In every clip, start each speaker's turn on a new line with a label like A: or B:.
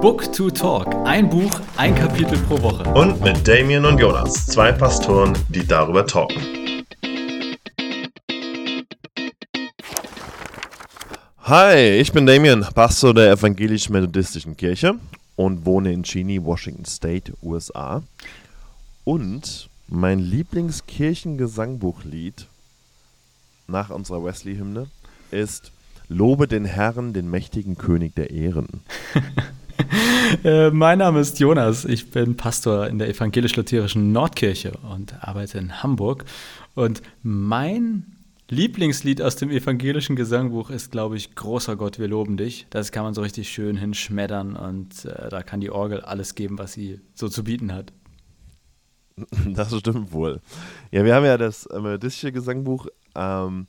A: Book to Talk. Ein Buch, ein Kapitel pro Woche.
B: Und mit Damien und Jonas, zwei Pastoren, die darüber talken. Hi, ich bin Damien, Pastor der evangelisch-methodistischen Kirche und wohne in Cheney, Washington State, USA. Und mein Lieblingskirchengesangbuchlied nach unserer Wesley-Hymne ist Lobe den Herrn, den mächtigen König der Ehren.
A: äh, mein Name ist Jonas. Ich bin Pastor in der evangelisch-lutherischen Nordkirche und arbeite in Hamburg. Und mein Lieblingslied aus dem evangelischen Gesangbuch ist, glaube ich, Großer Gott, wir loben dich. Das kann man so richtig schön hinschmettern und äh, da kann die Orgel alles geben, was sie so zu bieten hat.
B: Das stimmt wohl. Ja, wir haben ja das melodistische Gesangbuch, ähm,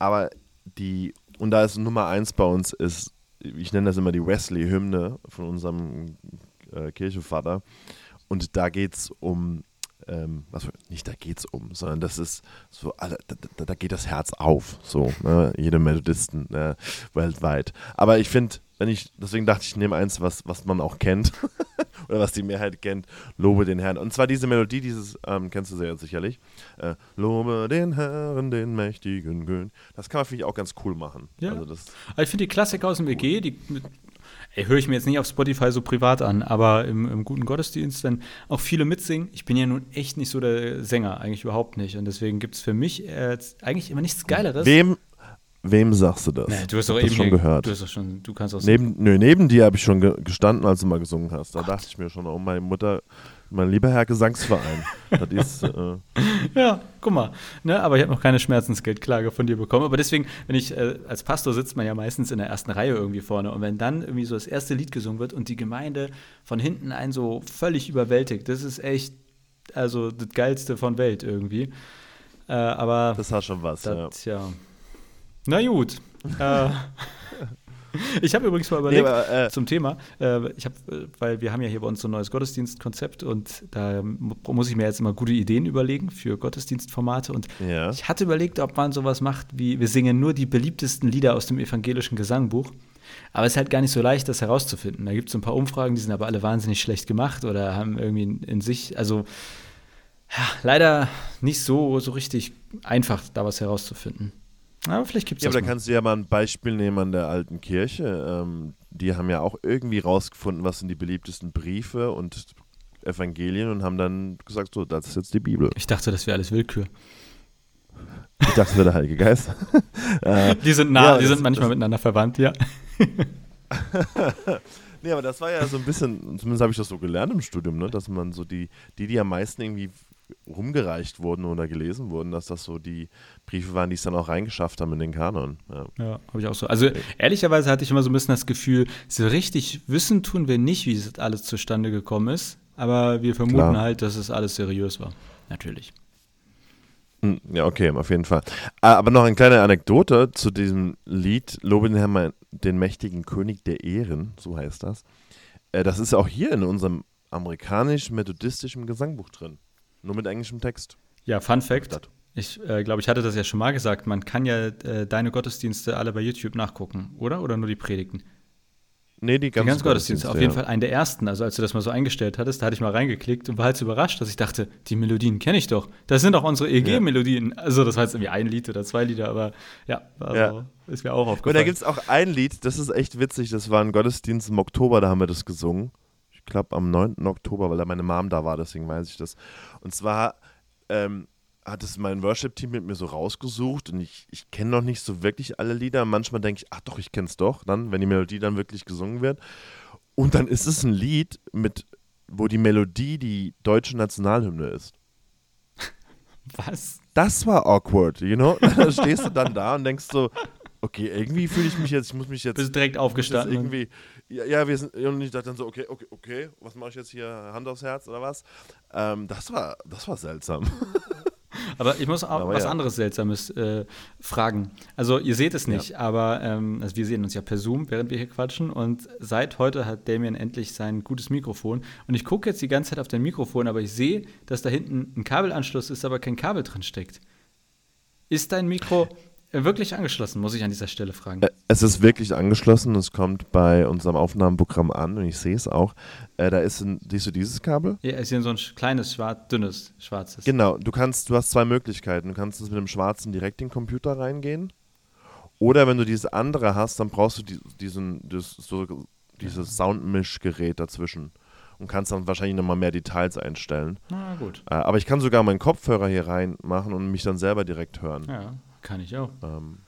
B: aber die und da ist Nummer eins bei uns ist, ich nenne das immer die Wesley-Hymne von unserem äh, Kirchenvater. Und da geht es um, ähm, was, nicht da geht es um, sondern das ist so, da, da, da geht das Herz auf, so, ne? jede Methodisten äh, weltweit. Aber ich finde, wenn ich, deswegen dachte ich, ich nehme eins, was, was man auch kennt oder was die Mehrheit kennt, Lobe den Herrn. Und zwar diese Melodie, dieses, ähm, kennst du sehr sicherlich. Äh, Lobe den Herrn, den mächtigen König. Das kann man, finde ich, auch ganz cool machen.
A: Ja. Also das also ich finde die Klassiker aus dem cool. EG, die höre ich mir jetzt nicht auf Spotify so privat an, aber im, im, guten Gottesdienst, wenn auch viele mitsingen, ich bin ja nun echt nicht so der Sänger, eigentlich überhaupt nicht. Und deswegen gibt es für mich äh, eigentlich immer nichts Geileres.
B: Wem, Wem sagst du das?
A: Nee, du hast doch eben
B: schon gehört.
A: Du schon, du kannst auch
B: neben, nö, neben dir habe ich schon ge gestanden, als du mal gesungen hast. Da Gott. dachte ich mir schon, oh meine Mutter, mein lieber Herr Gesangsverein. das ist, äh
A: ja, guck mal. Ne, aber ich habe noch keine Schmerzensgeldklage von dir bekommen. Aber deswegen, wenn ich, äh, als Pastor sitzt man ja meistens in der ersten Reihe irgendwie vorne. Und wenn dann irgendwie so das erste Lied gesungen wird und die Gemeinde von hinten einen so völlig überwältigt, das ist echt, also das Geilste von Welt irgendwie. Äh, aber.
B: Das hat schon was,
A: das, ja. ja na gut. äh, ich habe übrigens mal überlegt nee, aber, äh, zum Thema, äh, ich habe, äh, weil wir haben ja hier bei uns so ein neues Gottesdienstkonzept und da muss ich mir jetzt immer gute Ideen überlegen für Gottesdienstformate und ja. ich hatte überlegt, ob man sowas macht wie wir singen nur die beliebtesten Lieder aus dem evangelischen Gesangbuch. Aber es ist halt gar nicht so leicht, das herauszufinden. Da gibt es ein paar Umfragen, die sind aber alle wahnsinnig schlecht gemacht oder haben irgendwie in, in sich, also ja, leider nicht so, so richtig einfach, da was herauszufinden. Aber vielleicht gibt es
B: Ja,
A: aber
B: da kannst du ja mal ein Beispiel nehmen an der alten Kirche. Ähm, die haben ja auch irgendwie rausgefunden, was sind die beliebtesten Briefe und Evangelien und haben dann gesagt, so, das ist jetzt die Bibel.
A: Ich dachte, das wäre alles Willkür.
B: Ich dachte, das wäre der Heilige Geist.
A: äh, die sind nah, ja, die das, sind manchmal miteinander verwandt, ja.
B: nee, aber das war ja so ein bisschen, zumindest habe ich das so gelernt im Studium, ne, dass man so die, die, die am meisten irgendwie rumgereicht wurden oder gelesen wurden, dass das so die Briefe waren, die es dann auch reingeschafft haben in den Kanon.
A: Ja, ja habe ich auch so. Also ehrlicherweise hatte ich immer so ein bisschen das Gefühl, so richtig wissen tun wir nicht, wie es alles zustande gekommen ist, aber wir vermuten Klar. halt, dass es alles seriös war. Natürlich.
B: Hm, ja, okay, auf jeden Fall. Ah, aber noch eine kleine Anekdote zu diesem Lied Lobe den Herrn, den mächtigen König der Ehren, so heißt das. Äh, das ist auch hier in unserem amerikanisch-methodistischen Gesangbuch drin. Nur mit englischem Text.
A: Ja, Fun Fact. Ich äh, glaube, ich hatte das ja schon mal gesagt. Man kann ja äh, deine Gottesdienste alle bei YouTube nachgucken, oder? Oder nur die Predigten?
B: Nee, die ganzen, die ganzen
A: Gottesdienste. Auf jeden ja. Fall einen der ersten. Also, als du das mal so eingestellt hattest, da hatte ich mal reingeklickt und war halt so überrascht, dass ich dachte, die Melodien kenne ich doch. Das sind doch unsere EG-Melodien. Also, das jetzt irgendwie ein Lied oder zwei Lieder, aber ja, also ja. ist mir auch aufgefallen.
B: Und da gibt es auch ein Lied, das ist echt witzig. Das war ein Gottesdienst im Oktober, da haben wir das gesungen ich glaube am 9. Oktober, weil da meine Mom da war, deswegen weiß ich das. Und zwar ähm, hat es mein Worship-Team mit mir so rausgesucht und ich, ich kenne noch nicht so wirklich alle Lieder. Manchmal denke ich, ach doch, ich kenne es doch, dann, wenn die Melodie dann wirklich gesungen wird. Und dann ist es ein Lied, mit, wo die Melodie die deutsche Nationalhymne ist.
A: Was?
B: Das war awkward, you know? da stehst du dann da und denkst so, okay, irgendwie fühle ich mich jetzt, ich muss mich jetzt.
A: Bist direkt aufgestanden.
B: Irgendwie, ja, ja, wir sind, und ich dachte dann so, okay, okay, okay, was mache ich jetzt hier, Hand aufs Herz oder was? Ähm, das war, das war seltsam.
A: Aber ich muss auch aber was ja. anderes Seltsames äh, fragen. Also ihr seht es nicht, ja. aber ähm, also wir sehen uns ja per Zoom, während wir hier quatschen. Und seit heute hat Damien endlich sein gutes Mikrofon. Und ich gucke jetzt die ganze Zeit auf dein Mikrofon, aber ich sehe, dass da hinten ein Kabelanschluss ist, aber kein Kabel drin steckt. Ist dein Mikro wirklich angeschlossen, muss ich an dieser Stelle fragen.
B: Äh, es ist wirklich angeschlossen. Es kommt bei unserem Aufnahmeprogramm an und ich sehe es auch. Äh, da ist ein, siehst du dieses Kabel?
A: Ja, ist hier so ein kleines, schwarz, dünnes, schwarzes.
B: Genau, du kannst, du hast zwei Möglichkeiten. Du kannst mit dem schwarzen direkt in den Computer reingehen. Oder wenn du dieses andere hast, dann brauchst du die, diesen, das, so, dieses Soundmischgerät dazwischen und kannst dann wahrscheinlich nochmal mehr Details einstellen.
A: Na gut.
B: Äh, aber ich kann sogar meinen Kopfhörer hier reinmachen und mich dann selber direkt hören.
A: Ja, kann ich auch.
B: Ähm,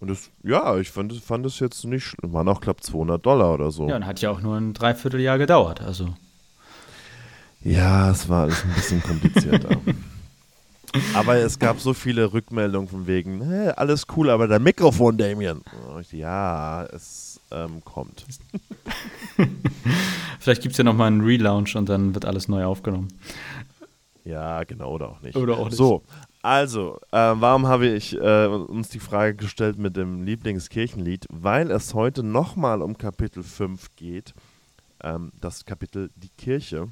B: und das, ja, ich fand, fand das jetzt nicht schlimm. Waren auch knapp 200 Dollar oder so.
A: Ja, und hat ja auch nur ein Dreivierteljahr gedauert, also.
B: Ja, es war alles ein bisschen komplizierter. aber es gab so viele Rückmeldungen von wegen, hey, alles cool, aber dein Mikrofon, Damien. Ja, es ähm, kommt.
A: Vielleicht gibt es ja nochmal einen Relaunch und dann wird alles neu aufgenommen.
B: Ja, genau, oder auch nicht.
A: Oder auch nicht.
B: So, also, äh, warum habe ich äh, uns die Frage gestellt mit dem Lieblingskirchenlied? Weil es heute nochmal um Kapitel 5 geht. Ähm, das Kapitel Die Kirche.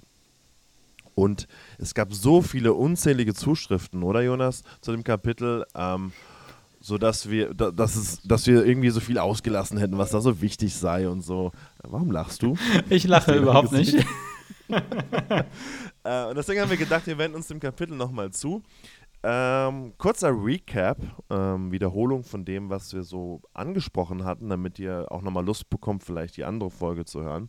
B: Und es gab so viele unzählige Zuschriften, oder Jonas, zu dem Kapitel. Ähm, so dass wir, dass es, dass wir irgendwie so viel ausgelassen hätten, was da so wichtig sei und so. Warum lachst du?
A: Ich lache überhaupt nicht.
B: äh, und deswegen haben wir gedacht, wir wenden uns dem Kapitel nochmal zu. Ähm, kurzer Recap, ähm, Wiederholung von dem, was wir so angesprochen hatten, damit ihr auch nochmal Lust bekommt, vielleicht die andere Folge zu hören.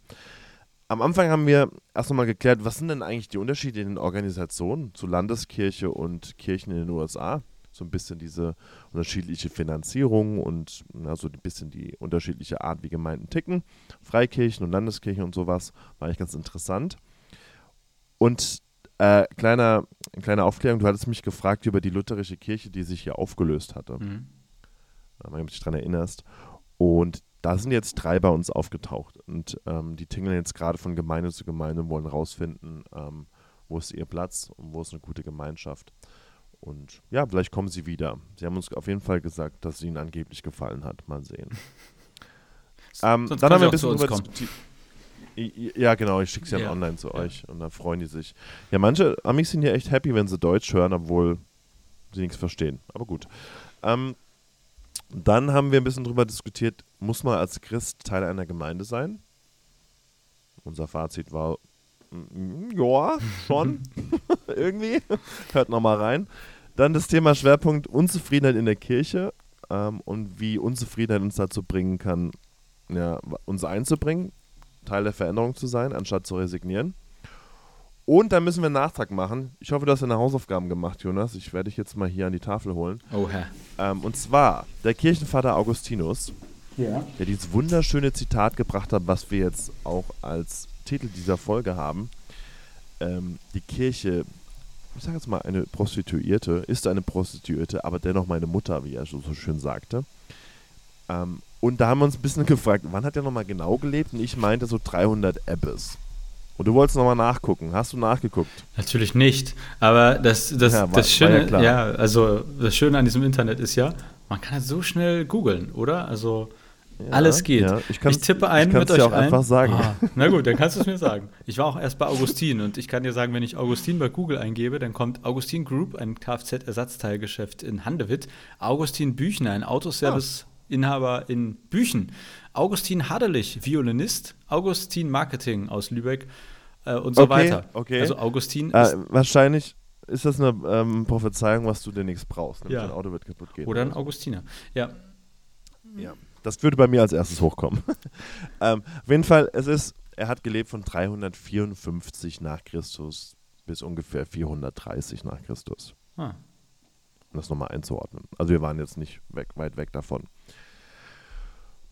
B: Am Anfang haben wir erst nochmal geklärt, was sind denn eigentlich die Unterschiede in den Organisationen zu Landeskirche und Kirchen in den USA? so ein bisschen diese unterschiedliche Finanzierung und also ein bisschen die unterschiedliche Art, wie Gemeinden ticken. Freikirchen und Landeskirchen und sowas war eigentlich ganz interessant. Und äh, kleiner, kleine Aufklärung, du hattest mich gefragt über die lutherische Kirche, die sich hier aufgelöst hatte. Mhm. Wenn du dich daran erinnerst. Und da sind jetzt drei bei uns aufgetaucht. Und ähm, die tingeln jetzt gerade von Gemeinde zu Gemeinde und wollen rausfinden, ähm, wo ist ihr Platz und wo ist eine gute Gemeinschaft. Und ja, vielleicht kommen sie wieder. Sie haben uns auf jeden Fall gesagt, dass es ihnen angeblich gefallen hat. Mal sehen. ähm, dann haben wir ein bisschen über Ja, genau, ich schicke sie ja. dann online zu ja. euch und dann freuen die sich. Ja, manche Amis sind ja echt happy, wenn sie Deutsch hören, obwohl sie nichts verstehen. Aber gut. Ähm, dann haben wir ein bisschen drüber diskutiert, muss man als Christ Teil einer Gemeinde sein? Unser Fazit war, mm, ja, schon. Irgendwie. Hört nochmal rein. Dann das Thema Schwerpunkt Unzufriedenheit in der Kirche ähm, und wie Unzufriedenheit uns dazu bringen kann, ja, uns einzubringen, Teil der Veränderung zu sein, anstatt zu resignieren. Und dann müssen wir einen Nachtrag machen. Ich hoffe, du hast deine Hausaufgaben gemacht, Jonas. Ich werde dich jetzt mal hier an die Tafel holen.
A: Oh, Herr.
B: Ähm, und zwar der Kirchenvater Augustinus,
A: ja.
B: der dieses wunderschöne Zitat gebracht hat, was wir jetzt auch als Titel dieser Folge haben. Ähm, die Kirche ich sage jetzt mal, eine Prostituierte, ist eine Prostituierte, aber dennoch meine Mutter, wie er so schön sagte. Ähm, und da haben wir uns ein bisschen gefragt, wann hat er nochmal genau gelebt? Und ich meinte so 300 Ebbes. Und du wolltest nochmal nachgucken. Hast du nachgeguckt?
A: Natürlich nicht. Aber das, das, ja, war, das Schöne, ja, ja, also das Schöne an diesem Internet ist ja, man kann halt so schnell googeln, oder? Also Alles geht.
B: Ich, ich, tippe ein ich mit euch auch ein. einfach sagen. Ah,
A: na gut, dann kannst du es mir sagen. Ich war auch erst bei Augustin und ich kann dir sagen, wenn ich Augustin bei Google eingebe, dann kommt Augustin Group, ein Kfz-Ersatzteilgeschäft in Handewitt, Augustin Büchner, ein Autoservice-Inhaber in Büchen, Augustin Haderlich, Violinist, Augustin Marketing aus Lübeck äh, und so
B: okay,
A: weiter.
B: Okay.
A: Also Augustin
B: äh, Wahrscheinlich ist das eine ähm, Prophezeiung, was du dir nichts brauchst,
A: nämlich ja. dein
B: Auto wird kaputt gehen.
A: Oder ein Augustiner, ja.
B: Ja. Das würde bei mir als erstes hochkommen. ähm, auf jeden Fall, es ist, er hat gelebt von 354 nach Christus bis ungefähr 430 nach Christus. Ah. Um das nochmal einzuordnen. Also wir waren jetzt nicht weg, weit weg davon.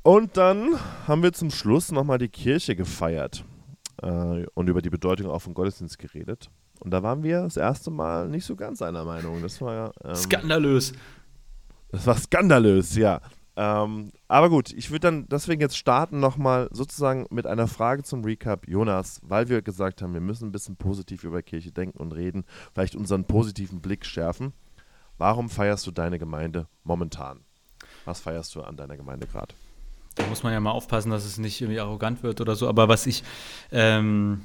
B: Und dann haben wir zum Schluss nochmal die Kirche gefeiert äh, und über die Bedeutung auch von Gottesdienst geredet. Und da waren wir das erste Mal nicht so ganz einer Meinung. Das war
A: ähm, skandalös.
B: Das war skandalös, ja. Ähm, aber gut, ich würde dann deswegen jetzt starten nochmal sozusagen mit einer Frage zum Recap. Jonas, weil wir gesagt haben, wir müssen ein bisschen positiv über Kirche denken und reden, vielleicht unseren positiven Blick schärfen. Warum feierst du deine Gemeinde momentan? Was feierst du an deiner Gemeinde gerade?
A: Da muss man ja mal aufpassen, dass es nicht irgendwie arrogant wird oder so. Aber was ich ähm,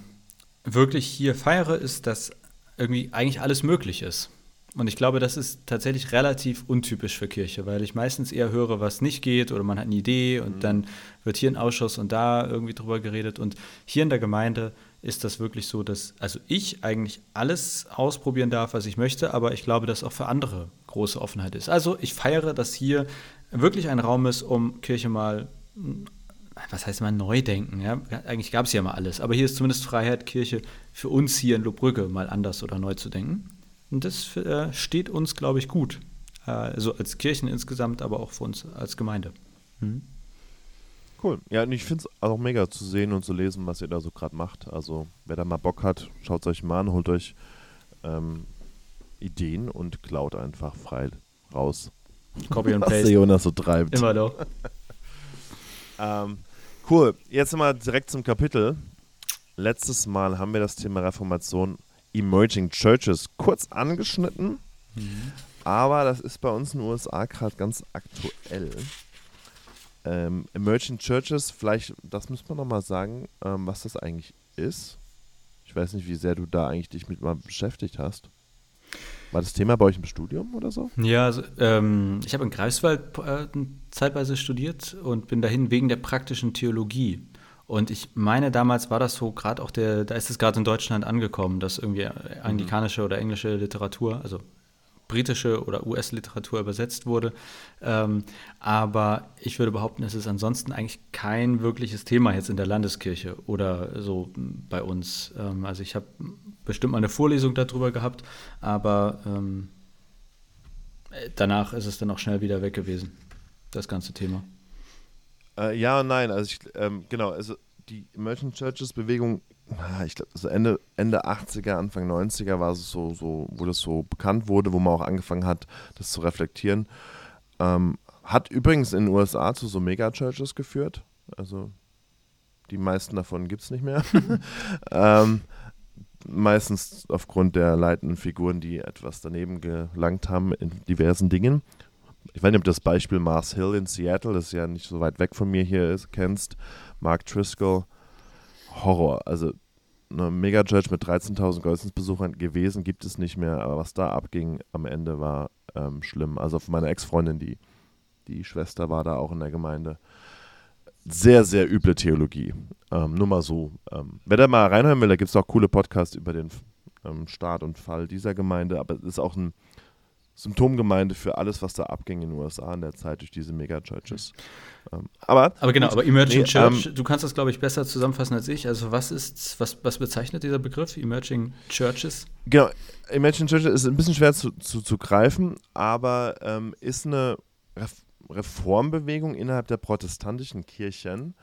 A: wirklich hier feiere, ist, dass irgendwie eigentlich alles möglich ist. Und ich glaube, das ist tatsächlich relativ untypisch für Kirche, weil ich meistens eher höre, was nicht geht oder man hat eine Idee und mhm. dann wird hier ein Ausschuss und da irgendwie drüber geredet. Und hier in der Gemeinde ist das wirklich so, dass also ich eigentlich alles ausprobieren darf, was ich möchte, aber ich glaube, dass auch für andere große Offenheit ist. Also ich feiere, dass hier wirklich ein Raum ist, um Kirche mal was heißt mal neu denken? Ja? Eigentlich gab es ja mal alles, aber hier ist zumindest Freiheit, Kirche für uns hier in Lobbrücke mal anders oder neu zu denken. Und das äh, steht uns, glaube ich, gut. Äh, also als Kirchen insgesamt, aber auch für uns als Gemeinde. Mhm.
B: Cool. Ja, und ich finde es auch mega zu sehen und zu lesen, was ihr da so gerade macht. Also, wer da mal Bock hat, schaut es euch mal an, holt euch ähm, Ideen und klaut einfach frei raus.
A: Copy und Paste.
B: Was der Jonas so treibt.
A: Immer doch.
B: ähm, cool. Jetzt mal direkt zum Kapitel. Letztes Mal haben wir das Thema Reformation Emerging Churches kurz angeschnitten, mhm. aber das ist bei uns in den USA gerade ganz aktuell. Ähm, Emerging Churches, vielleicht, das müsste man nochmal sagen, ähm, was das eigentlich ist. Ich weiß nicht, wie sehr du da eigentlich dich mit mal beschäftigt hast. War das Thema bei euch im Studium oder so?
A: Ja, also, ähm, ich habe in Greifswald äh, zeitweise studiert und bin dahin wegen der praktischen Theologie. Und ich meine, damals war das so gerade auch der, da ist es gerade in Deutschland angekommen, dass irgendwie anglikanische oder englische Literatur, also britische oder US-Literatur übersetzt wurde. Ähm, aber ich würde behaupten, es ist ansonsten eigentlich kein wirkliches Thema jetzt in der Landeskirche oder so bei uns. Ähm, also ich habe bestimmt mal eine Vorlesung darüber gehabt, aber ähm, danach ist es dann auch schnell wieder weg gewesen, das ganze Thema.
B: Äh, ja und nein. Also ich, ähm, genau, also die Emerging Churches Bewegung, ich glaube, also Ende, Ende 80er, Anfang 90er war es so, so, wo das so bekannt wurde, wo man auch angefangen hat, das zu reflektieren. Ähm, hat übrigens in den USA zu so Mega-Churches geführt. Also die meisten davon gibt es nicht mehr. ähm, meistens aufgrund der leitenden Figuren, die etwas daneben gelangt haben in diversen Dingen ich weiß nicht, ob du das Beispiel Mars Hill in Seattle, das ist ja nicht so weit weg von mir hier ist, kennst. Mark Driscoll, Horror. Also eine Mega-Church mit 13.000 Gottesdienstbesuchern gewesen, gibt es nicht mehr, aber was da abging am Ende war ähm, schlimm. Also von meiner Ex-Freundin, die, die Schwester war da auch in der Gemeinde. Sehr, sehr üble Theologie. Ähm, nur mal so. Ähm, wer da mal reinhören will, da gibt es auch coole Podcasts über den ähm, Start und Fall dieser Gemeinde, aber es ist auch ein Symptomgemeinde für alles, was da abging in den USA in der Zeit durch diese Megachurches. Ähm, aber,
A: aber genau, aber Emerging nee, Church, ähm, du kannst das, glaube ich, besser zusammenfassen als ich. Also was ist, was, was bezeichnet dieser Begriff, Emerging Churches?
B: Genau, Emerging Churches ist ein bisschen schwer zu, zu, zu greifen, aber ähm, ist eine Reformbewegung innerhalb der protestantischen Kirchen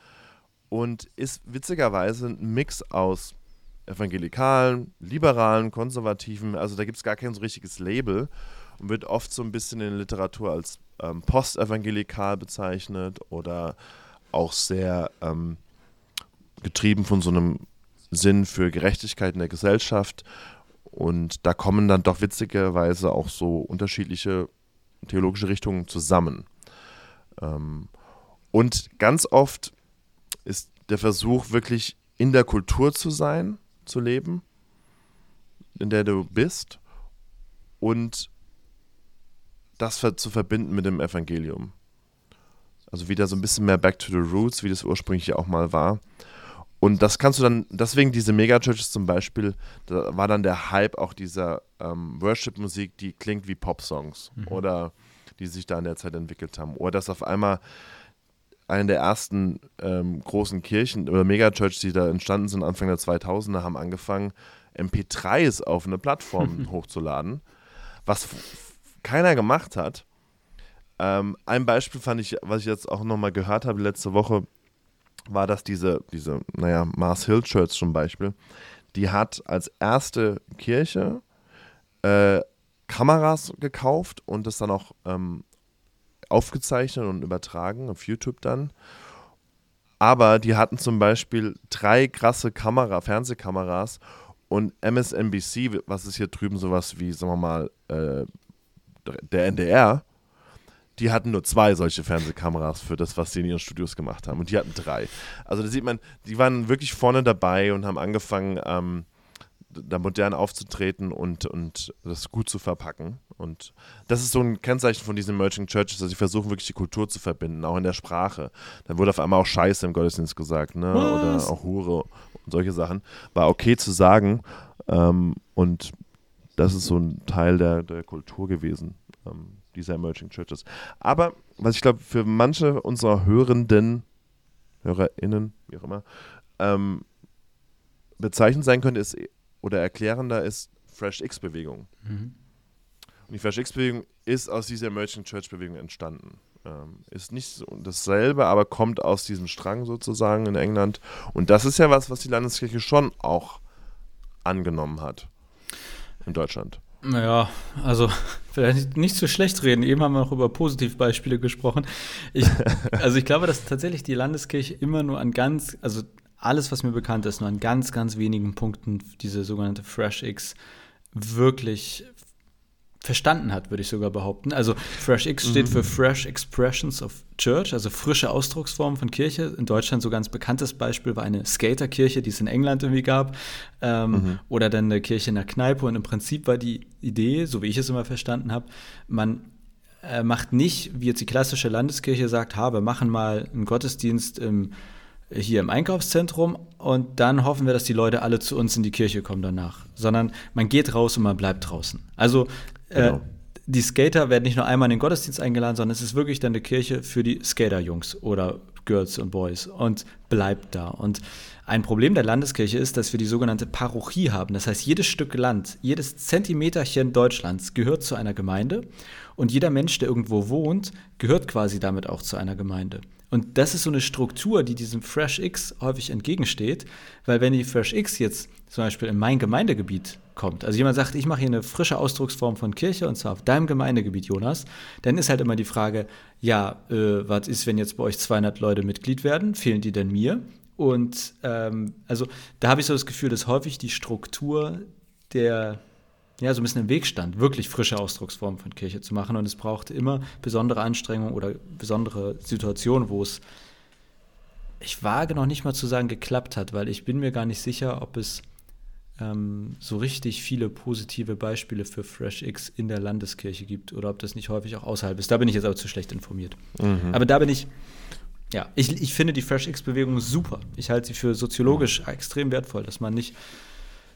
B: und ist witzigerweise ein Mix aus evangelikalen, liberalen, konservativen, also da gibt es gar kein so richtiges Label und wird oft so ein bisschen in der Literatur als ähm, postevangelikal bezeichnet oder auch sehr ähm, getrieben von so einem Sinn für Gerechtigkeit in der Gesellschaft. Und da kommen dann doch witzigerweise auch so unterschiedliche theologische Richtungen zusammen. Ähm, und ganz oft ist der Versuch, wirklich in der Kultur zu sein, zu leben, in der du bist und das zu verbinden mit dem Evangelium. Also wieder so ein bisschen mehr back to the roots, wie das ursprünglich ja auch mal war. Und das kannst du dann, deswegen diese Megachurches zum Beispiel, da war dann der Hype auch dieser ähm, Worship-Musik, die klingt wie Pop-Songs mhm. oder die sich da in der Zeit entwickelt haben. Oder dass auf einmal eine der ersten ähm, großen Kirchen oder Megachurches, die da entstanden sind, Anfang der 2000er, haben angefangen, MP3s auf eine Plattform hochzuladen, was keiner gemacht hat. Ähm, ein Beispiel fand ich, was ich jetzt auch nochmal gehört habe letzte Woche, war, dass diese, diese, naja, Mars Hill Church zum Beispiel, die hat als erste Kirche äh, Kameras gekauft und das dann auch ähm, aufgezeichnet und übertragen auf YouTube dann. Aber die hatten zum Beispiel drei krasse Kamera, Fernsehkameras und MSNBC, was ist hier drüben sowas wie, sagen wir mal, äh, der NDR, die hatten nur zwei solche Fernsehkameras für das, was sie in ihren Studios gemacht haben. Und die hatten drei. Also da sieht man, die waren wirklich vorne dabei und haben angefangen, ähm, da modern aufzutreten und, und das gut zu verpacken. Und das ist so ein Kennzeichen von diesen Emerging Churches, dass sie versuchen, wirklich die Kultur zu verbinden, auch in der Sprache. Dann wurde auf einmal auch Scheiße im Gottesdienst gesagt, ne? Oder auch Hure und solche Sachen. War okay zu sagen. Ähm, und das ist so ein Teil der, der Kultur gewesen, ähm, dieser Emerging Churches. Aber was ich glaube, für manche unserer Hörenden, HörerInnen, wie auch immer, ähm, bezeichnend sein könnte, ist oder erklärender ist Fresh X-Bewegung. Mhm. Und die Fresh X-Bewegung ist aus dieser Emerging Church-Bewegung entstanden. Ähm, ist nicht so dasselbe, aber kommt aus diesem Strang sozusagen in England. Und das ist ja was, was die Landeskirche schon auch angenommen hat in Deutschland.
A: Naja, also vielleicht nicht so schlecht reden. Eben haben wir noch über Positivbeispiele gesprochen. Ich, also ich glaube, dass tatsächlich die Landeskirche immer nur an ganz, also alles, was mir bekannt ist, nur an ganz, ganz wenigen Punkten diese sogenannte Fresh X wirklich verstanden hat, würde ich sogar behaupten. Also Fresh X steht mhm. für Fresh Expressions of Church, also frische Ausdrucksformen von Kirche. In Deutschland so ganz bekanntes Beispiel war eine Skaterkirche, die es in England irgendwie gab. Ähm, mhm. Oder dann eine Kirche in der Kneipe. Und im Prinzip war die Idee, so wie ich es immer verstanden habe, man äh, macht nicht, wie jetzt die klassische Landeskirche sagt, ha, wir machen mal einen Gottesdienst im hier im Einkaufszentrum und dann hoffen wir, dass die Leute alle zu uns in die Kirche kommen danach, sondern man geht raus und man bleibt draußen. Also äh, genau. die Skater werden nicht nur einmal in den Gottesdienst eingeladen, sondern es ist wirklich dann eine Kirche für die Skater-Jungs oder Girls und Boys und bleibt da. Und ein Problem der Landeskirche ist, dass wir die sogenannte Parochie haben. Das heißt, jedes Stück Land, jedes Zentimeterchen Deutschlands gehört zu einer Gemeinde und jeder Mensch, der irgendwo wohnt, gehört quasi damit auch zu einer Gemeinde. Und das ist so eine Struktur, die diesem Fresh X häufig entgegensteht, weil wenn die Fresh X jetzt zum Beispiel in mein Gemeindegebiet kommt, also jemand sagt, ich mache hier eine frische Ausdrucksform von Kirche und zwar auf deinem Gemeindegebiet, Jonas, dann ist halt immer die Frage, ja, äh, was ist, wenn jetzt bei euch 200 Leute Mitglied werden, fehlen die denn mir? Und ähm, also da habe ich so das Gefühl, dass häufig die Struktur der ja, so ein bisschen im Weg stand, wirklich frische Ausdrucksformen von Kirche zu machen. Und es brauchte immer besondere Anstrengungen oder besondere Situationen, wo es, ich wage noch nicht mal zu sagen, geklappt hat, weil ich bin mir gar nicht sicher, ob es ähm, so richtig viele positive Beispiele für Fresh X in der Landeskirche gibt oder ob das nicht häufig auch außerhalb ist. Da bin ich jetzt aber zu schlecht informiert. Mhm. Aber da bin ich, ja, ich, ich finde die Fresh X-Bewegung super. Ich halte sie für soziologisch extrem wertvoll, dass man nicht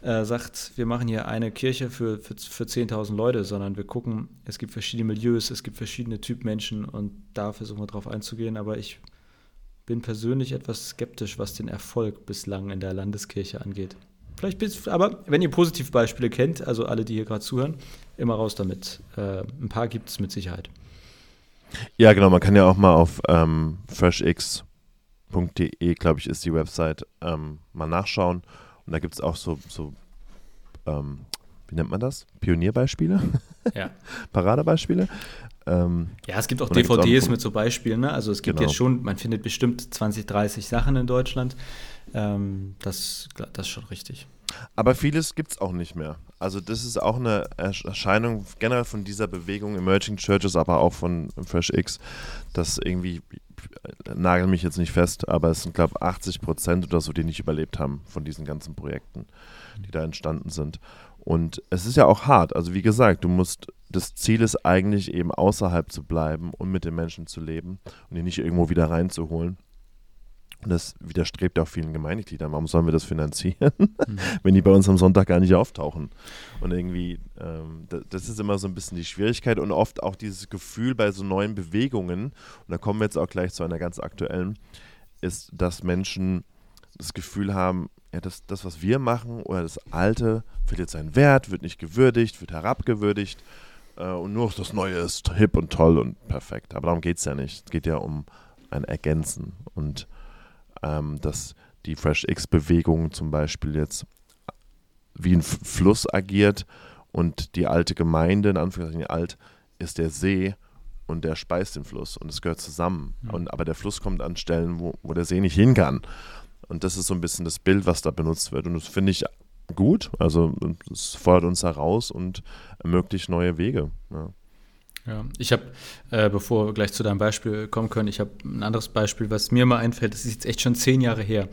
A: äh, sagt, wir machen hier eine Kirche für, für, für 10.000 Leute, sondern wir gucken, es gibt verschiedene Milieus, es gibt verschiedene Typ Menschen und da versuchen wir drauf einzugehen. Aber ich bin persönlich etwas skeptisch, was den Erfolg bislang in der Landeskirche angeht. Vielleicht bis, aber wenn ihr positive Beispiele kennt, also alle, die hier gerade zuhören, immer raus damit. Äh, ein paar gibt es mit Sicherheit.
B: Ja, genau, man kann ja auch mal auf ähm, freshx.de, glaube ich, ist die Website, ähm, mal nachschauen. Und da gibt es auch so, so ähm, wie nennt man das? Pionierbeispiele?
A: Ja.
B: Paradebeispiele? Ähm,
A: ja, es gibt auch DVDs auch mit so Beispielen. Ne? Also es gibt genau. jetzt schon, man findet bestimmt 20, 30 Sachen in Deutschland. Ähm, das, das ist schon richtig.
B: Aber vieles gibt es auch nicht mehr. Also das ist auch eine Erscheinung generell von dieser Bewegung Emerging Churches, aber auch von Fresh X, dass irgendwie nagel mich jetzt nicht fest, aber es sind, glaube ich, 80 Prozent oder so, die nicht überlebt haben von diesen ganzen Projekten, die da entstanden sind. Und es ist ja auch hart. Also wie gesagt, du musst, das Ziel ist eigentlich eben außerhalb zu bleiben und mit den Menschen zu leben und die nicht irgendwo wieder reinzuholen. Und das widerstrebt auch vielen Gemeindegliedern. Warum sollen wir das finanzieren, mhm. wenn die bei uns am Sonntag gar nicht auftauchen? Und irgendwie, ähm, das, das, ist immer so ein bisschen die Schwierigkeit und oft auch dieses Gefühl bei so neuen Bewegungen, und da kommen wir jetzt auch gleich zu einer ganz aktuellen, ist, dass Menschen das Gefühl haben, ja, das, das, was wir machen oder das Alte verliert seinen Wert, wird nicht gewürdigt, wird herabgewürdigt äh, und nur das Neue ist hip und toll und perfekt. Aber darum geht es ja nicht. Es geht ja um ein Ergänzen und ähm, dass die Fresh X-Bewegung zum Beispiel jetzt wie ein Fluss agiert und die alte Gemeinde, in Anführungszeichen alt, ist der See und der speist den Fluss und es gehört zusammen. Mhm. Und, aber der Fluss kommt an Stellen, wo, wo der See nicht hin kann. Und das ist so ein bisschen das Bild, was da benutzt wird. Und das finde ich gut. Also es fordert uns heraus und ermöglicht neue Wege. Ja.
A: Ja, ich habe, äh, bevor wir gleich zu deinem Beispiel kommen können, ich habe ein anderes Beispiel, was mir mal einfällt, das ist jetzt echt schon zehn Jahre her.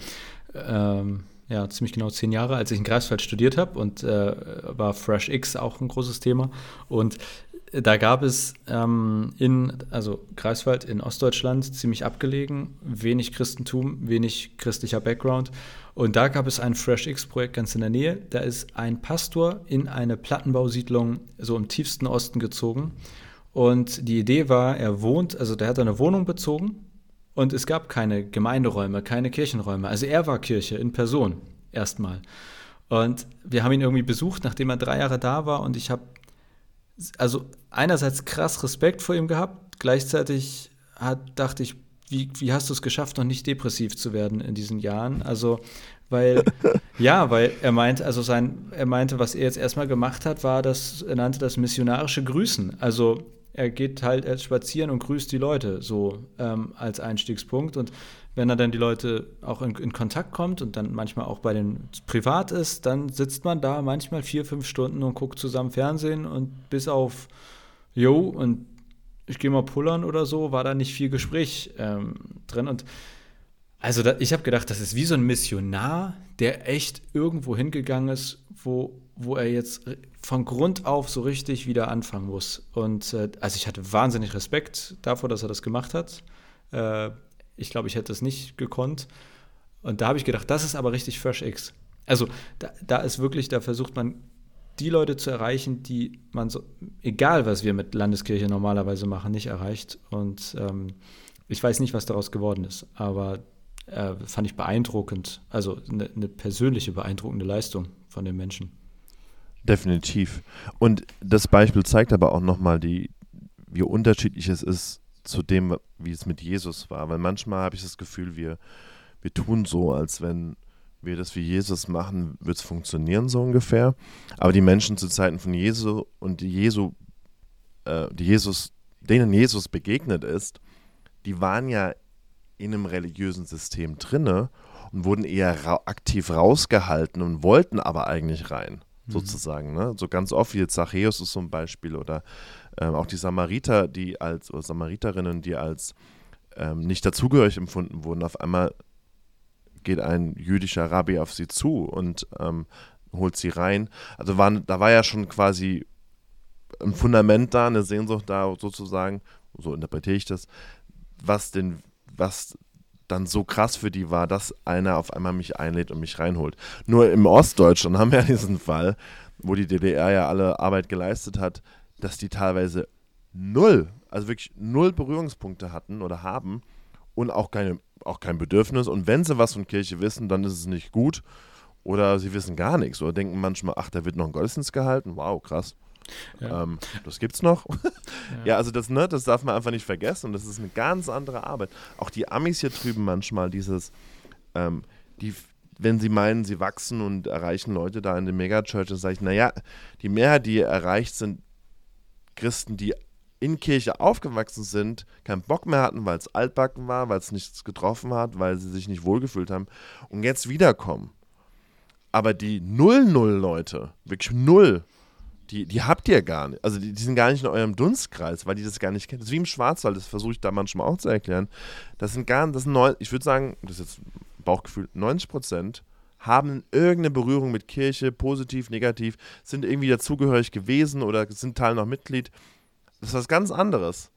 A: Ähm, ja, ziemlich genau zehn Jahre, als ich in Greifswald studiert habe und äh, war Fresh X auch ein großes Thema. Und da gab es ähm, in, also Greifswald in Ostdeutschland, ziemlich abgelegen, wenig Christentum, wenig christlicher Background. Und da gab es ein Fresh X-Projekt ganz in der Nähe. Da ist ein Pastor in eine Plattenbausiedlung so im tiefsten Osten gezogen. Und die Idee war, er wohnt, also der hat eine Wohnung bezogen und es gab keine Gemeinderäume, keine Kirchenräume. Also er war Kirche in Person erstmal. Und wir haben ihn irgendwie besucht, nachdem er drei Jahre da war. Und ich habe also einerseits krass Respekt vor ihm gehabt, gleichzeitig hat, dachte ich, wie, wie hast du es geschafft, noch nicht depressiv zu werden in diesen Jahren? Also, weil, ja, weil er meint, also sein, er meinte, was er jetzt erstmal gemacht hat, war das, er nannte das missionarische Grüßen. Also er geht halt spazieren und grüßt die Leute so ähm, als Einstiegspunkt. Und wenn er dann die Leute auch in, in, Kontakt kommt und dann manchmal auch bei den privat ist, dann sitzt man da manchmal vier, fünf Stunden und guckt zusammen Fernsehen und bis auf Jo und ich gehe mal pullern oder so, war da nicht viel Gespräch ähm, drin. Und also da, ich habe gedacht, das ist wie so ein Missionar, der echt irgendwo hingegangen ist, wo, wo er jetzt von Grund auf so richtig wieder anfangen muss. Und äh, also ich hatte wahnsinnig Respekt davor, dass er das gemacht hat. Äh, ich glaube, ich hätte es nicht gekonnt. Und da habe ich gedacht, das ist aber richtig Fresh X. Also da, da ist wirklich, da versucht man die Leute zu erreichen, die man so, egal was wir mit Landeskirche normalerweise machen, nicht erreicht. Und ähm, ich weiß nicht, was daraus geworden ist, aber äh, fand ich beeindruckend. Also eine ne persönliche beeindruckende Leistung von den Menschen.
B: Definitiv. Und das Beispiel zeigt aber auch nochmal, wie unterschiedlich es ist zu dem, wie es mit Jesus war. Weil manchmal habe ich das Gefühl, wir, wir tun so, als wenn wir das wie Jesus machen, wird es funktionieren, so ungefähr. Aber die Menschen zu Zeiten von Jesu und die Jesu, äh, die Jesus, denen Jesus begegnet ist, die waren ja in einem religiösen System drinne und wurden eher ra aktiv rausgehalten und wollten aber eigentlich rein, mhm. sozusagen. Ne? So ganz oft wie Zachäus ist so ein Beispiel oder ähm, auch die Samariter, die als, oder Samariterinnen, die als ähm, nicht dazugehörig empfunden wurden, auf einmal geht ein jüdischer Rabbi auf sie zu und ähm, holt sie rein. Also waren, da war ja schon quasi ein Fundament da, eine Sehnsucht da sozusagen, so interpretiere ich das, was den, was dann so krass für die war, dass einer auf einmal mich einlädt und mich reinholt. Nur im Ostdeutschland haben wir diesen Fall, wo die DDR ja alle Arbeit geleistet hat, dass die teilweise null, also wirklich null Berührungspunkte hatten oder haben und auch, keine, auch kein Bedürfnis. Und wenn sie was von Kirche wissen, dann ist es nicht gut oder sie wissen gar nichts oder denken manchmal, ach, da wird noch ein Gottesdienst gehalten. Wow, krass. Ja. Ähm, das gibt's noch. ja. ja, also das, ne, das darf man einfach nicht vergessen. Und das ist eine ganz andere Arbeit. Auch die Amis hier drüben manchmal dieses, ähm, die, wenn sie meinen, sie wachsen und erreichen Leute da in den Megachurches, sage ich, naja, die Mehrheit, die erreicht, sind Christen, die in Kirche aufgewachsen sind, keinen Bock mehr hatten, weil es altbacken war, weil es nichts getroffen hat, weil sie sich nicht wohlgefühlt haben und jetzt wiederkommen. Aber die Null-Null-Leute, wirklich Null, die, die habt ihr gar nicht. Also die, die, sind gar nicht in eurem Dunstkreis, weil die das gar nicht kennen. Das ist wie im Schwarzwald, das versuche ich da manchmal auch zu erklären. Das sind gar, das sind neun, ich würde sagen, das ist jetzt Bauchgefühl, 90 Prozent haben irgendeine Berührung mit Kirche, positiv, negativ, sind irgendwie dazugehörig gewesen oder sind Teil noch Mitglied. Das ist was ganz anderes.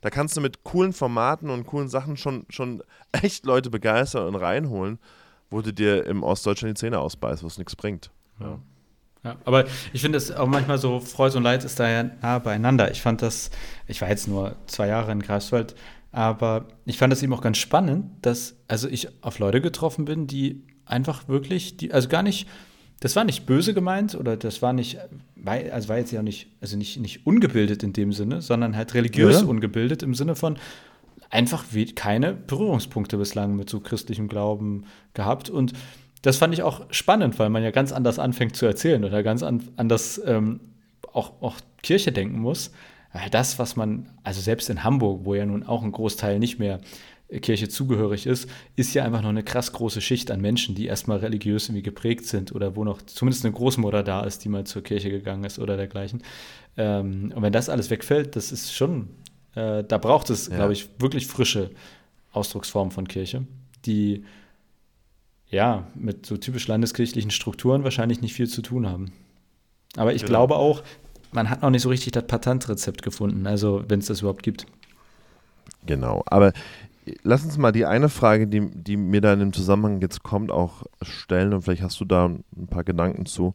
B: Da kannst du mit coolen Formaten und coolen Sachen schon, schon echt Leute begeistern und reinholen, wo du dir im Ostdeutschland die Zähne ausbeißt, was nichts bringt. Ja.
A: Ja, aber ich finde es auch manchmal so, Freude und Leid ist da ja nah beieinander. Ich fand das, ich war jetzt nur zwei Jahre in Greifswald, aber ich fand das eben auch ganz spannend, dass also ich auf Leute getroffen bin, die einfach wirklich, die, also gar nicht, das war nicht böse gemeint oder das war nicht, also war jetzt ja nicht, also nicht, nicht ungebildet in dem Sinne, sondern halt religiös ja. ungebildet im Sinne von einfach keine Berührungspunkte bislang mit so christlichem Glauben gehabt und das fand ich auch spannend, weil man ja ganz anders anfängt zu erzählen oder ganz an, anders ähm, auch, auch Kirche denken muss. Das, was man, also selbst in Hamburg, wo ja nun auch ein Großteil nicht mehr Kirche zugehörig ist, ist ja einfach noch eine krass große Schicht an Menschen, die erstmal religiös irgendwie geprägt sind oder wo noch zumindest eine Großmutter da ist, die mal zur Kirche gegangen ist oder dergleichen. Ähm, und wenn das alles wegfällt, das ist schon, äh, da braucht es, ja. glaube ich, wirklich frische Ausdrucksformen von Kirche, die ja, mit so typisch landeskirchlichen Strukturen wahrscheinlich nicht viel zu tun haben. Aber ich genau. glaube auch, man hat noch nicht so richtig das Patentrezept gefunden, also wenn es das überhaupt gibt.
B: Genau, aber lass uns mal die eine Frage, die, die mir da in dem Zusammenhang jetzt kommt, auch stellen und vielleicht hast du da ein paar Gedanken zu.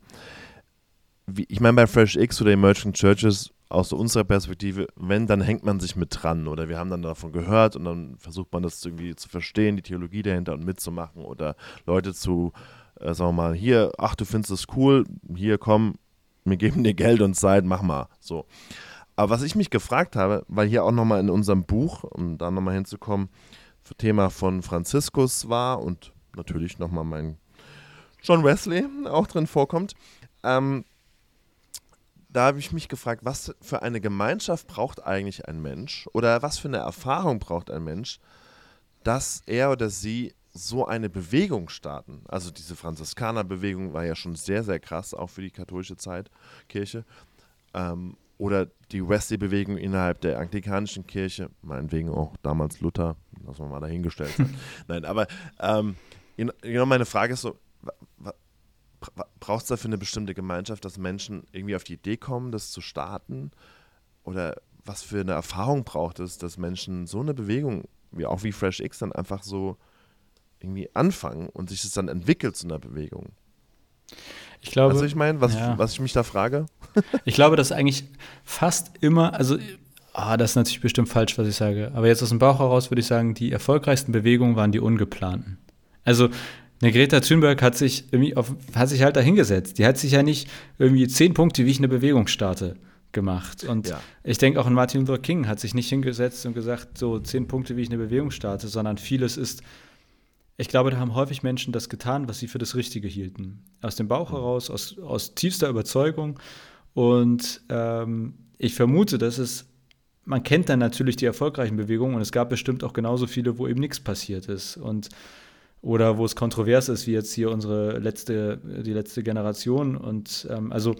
B: Wie, ich meine, bei Fresh X oder Emerging Churches, aus unserer Perspektive, wenn, dann hängt man sich mit dran oder wir haben dann davon gehört und dann versucht man das irgendwie zu verstehen, die Theologie dahinter und mitzumachen oder Leute zu, äh, sagen wir mal, hier, ach, du findest es cool, hier, komm, wir geben dir Geld und Zeit, mach mal, so. Aber was ich mich gefragt habe, weil hier auch nochmal in unserem Buch, um da nochmal hinzukommen, Thema von Franziskus war und natürlich nochmal mein John Wesley auch drin vorkommt, ähm, da habe ich mich gefragt, was für eine Gemeinschaft braucht eigentlich ein Mensch oder was für eine Erfahrung braucht ein Mensch, dass er oder sie so eine Bewegung starten. Also diese Franziskanerbewegung war ja schon sehr, sehr krass, auch für die katholische Zeit, Kirche. Ähm, oder die Wesley-Bewegung innerhalb der anglikanischen Kirche, meinetwegen auch damals Luther, was man mal dahingestellt hat. Nein, aber ähm, genau meine Frage ist so, braucht es dafür eine bestimmte Gemeinschaft, dass Menschen irgendwie auf die Idee kommen, das zu starten? Oder was für eine Erfahrung braucht es, dass Menschen so eine Bewegung, wie auch wie Fresh X, dann einfach so irgendwie anfangen und sich das dann entwickelt zu einer Bewegung?
A: Ich glaube.
B: Was ich meine, was, ja. was ich mich da frage?
A: ich glaube, dass eigentlich fast immer, also Ah, das ist natürlich bestimmt falsch, was ich sage. Aber jetzt aus dem Bauch heraus würde ich sagen, die erfolgreichsten Bewegungen waren die ungeplanten. Also eine Greta Thunberg hat sich irgendwie auf, hat sich halt dahingesetzt. Die hat sich ja nicht irgendwie zehn Punkte, wie ich eine Bewegung starte, gemacht. Und ja. ich denke auch an Martin Luther King hat sich nicht hingesetzt und gesagt, so zehn Punkte, wie ich eine Bewegung starte, sondern vieles ist ich glaube, da haben häufig Menschen das getan, was sie für das Richtige hielten. Aus dem Bauch heraus, aus, aus tiefster Überzeugung. Und ähm, ich vermute, dass es, man kennt dann natürlich die erfolgreichen Bewegungen und es gab bestimmt auch genauso viele, wo eben nichts passiert ist. Und oder wo es kontrovers ist, wie jetzt hier unsere letzte, die letzte Generation. Und ähm, also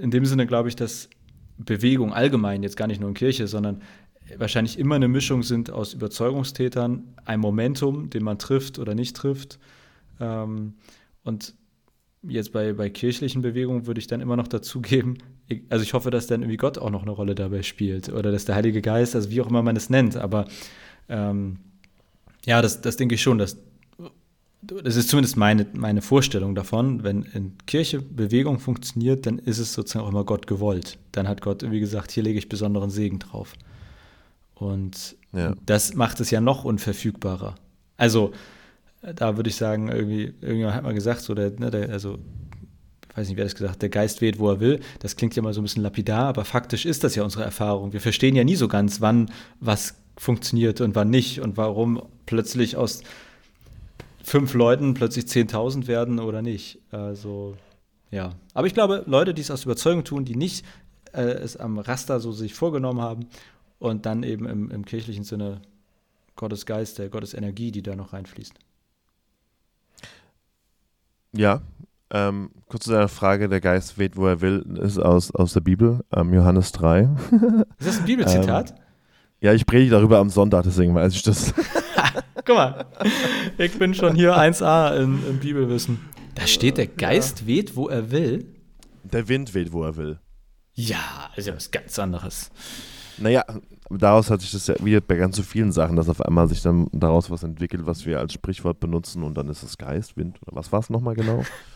A: in dem Sinne glaube ich, dass Bewegung allgemein, jetzt gar nicht nur in Kirche, sondern wahrscheinlich immer eine Mischung sind aus Überzeugungstätern, ein Momentum, den man trifft oder nicht trifft. Ähm, und jetzt bei, bei kirchlichen Bewegungen würde ich dann immer noch dazugeben, also ich hoffe, dass dann irgendwie Gott auch noch eine Rolle dabei spielt oder dass der Heilige Geist, also wie auch immer man es nennt, aber ähm, ja, das, das denke ich schon, dass das ist zumindest meine, meine Vorstellung davon, wenn in Kirche Bewegung funktioniert, dann ist es sozusagen auch immer Gott gewollt. Dann hat Gott irgendwie gesagt, hier lege ich besonderen Segen drauf. Und ja. das macht es ja noch unverfügbarer. Also, da würde ich sagen, irgendwie, irgendjemand hat mal gesagt, so der, ne, der, also, ich weiß nicht, wer das gesagt hat, der Geist weht, wo er will. Das klingt ja mal so ein bisschen lapidar, aber faktisch ist das ja unsere Erfahrung. Wir verstehen ja nie so ganz, wann was funktioniert und wann nicht und warum plötzlich aus fünf Leuten plötzlich 10.000 werden oder nicht. Also, ja. Aber ich glaube, Leute, die es aus Überzeugung tun, die nicht äh, es am Raster so sich vorgenommen haben und dann eben im, im kirchlichen Sinne Gottes Geist, der Gottes Energie, die da noch reinfließt.
B: Ja, ähm, kurz zu deiner Frage, der Geist weht, wo er will, ist aus, aus der Bibel, ähm, Johannes 3.
A: Ist das ein Bibelzitat? ähm,
B: ja, ich predige darüber am Sonntag, deswegen weiß ich das.
A: Guck mal, ich bin schon hier 1a im, im Bibelwissen. Da steht, der Geist ja. weht, wo er will.
B: Der Wind weht, wo er will.
A: Ja, ist ja was ganz anderes.
B: Naja, daraus hat sich das ja wieder bei ganz so vielen Sachen, dass auf einmal sich dann daraus was entwickelt, was wir als Sprichwort benutzen und dann ist es Geist, Wind oder was war es nochmal genau?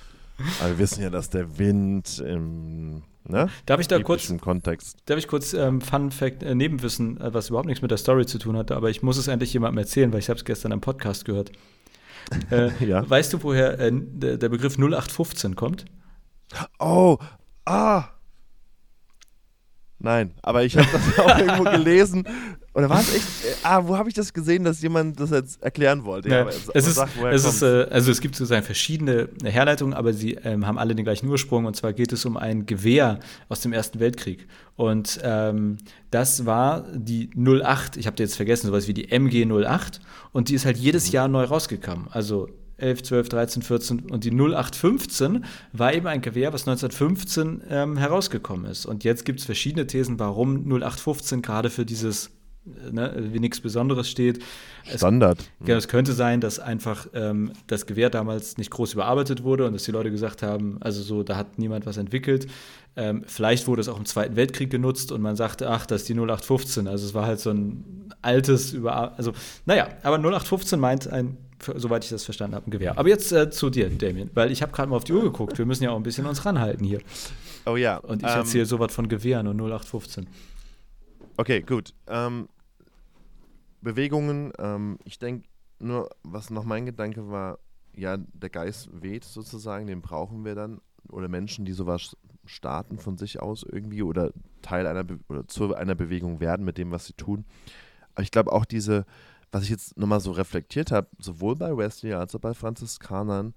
B: Aber wir wissen ja, dass der Wind im ne?
A: darf ich da kurz
B: Kontext.
A: Darf ich kurz ähm, Fun Fact äh, Nebenwissen, äh, was überhaupt nichts mit der Story zu tun hatte, aber ich muss es endlich jemandem erzählen, weil ich habe es gestern im Podcast gehört. Äh, ja. Weißt du, woher äh, der, der Begriff 0815 kommt?
B: Oh, ah, Nein, aber ich habe das auch irgendwo gelesen. Oder war es echt? Äh, ah, wo habe ich das gesehen, dass jemand das jetzt erklären wollte?
A: Ja, ja es, ist, sagt, es ist äh, also es gibt sozusagen verschiedene Herleitungen, aber sie ähm, haben alle den gleichen Ursprung. Und zwar geht es um ein Gewehr aus dem Ersten Weltkrieg. Und ähm, das war die 08. Ich habe jetzt vergessen, sowas wie die MG 08. Und die ist halt jedes mhm. Jahr neu rausgekommen. Also 11, 12, 13, 14 und die 0815 war eben ein Gewehr, was 1915 ähm, herausgekommen ist. Und jetzt gibt es verschiedene Thesen, warum 0815 gerade für dieses ne, wie nichts Besonderes steht.
B: Standard.
A: Es, ja, es könnte sein, dass einfach ähm, das Gewehr damals nicht groß überarbeitet wurde und dass die Leute gesagt haben, also so, da hat niemand was entwickelt. Ähm, vielleicht wurde es auch im Zweiten Weltkrieg genutzt und man sagte, ach, das ist die 0815. Also es war halt so ein altes, über, also naja, aber 0815 meint ein soweit ich das verstanden habe, ein Gewehr. Aber jetzt äh, zu dir, Damien, weil ich habe gerade mal auf die Uhr geguckt. Wir müssen ja auch ein bisschen uns ranhalten hier.
B: Oh ja.
A: Und ich ähm, erzähle sowas von Gewehren und 0815.
B: Okay, gut. Ähm, Bewegungen, ähm, ich denke nur, was noch mein Gedanke war, ja, der Geist weht sozusagen, den brauchen wir dann. Oder Menschen, die sowas starten von sich aus irgendwie oder Teil einer Be oder zu einer Bewegung werden mit dem, was sie tun. Aber ich glaube auch diese, was ich jetzt nochmal so reflektiert habe, sowohl bei Wesley als auch bei Franziskanern,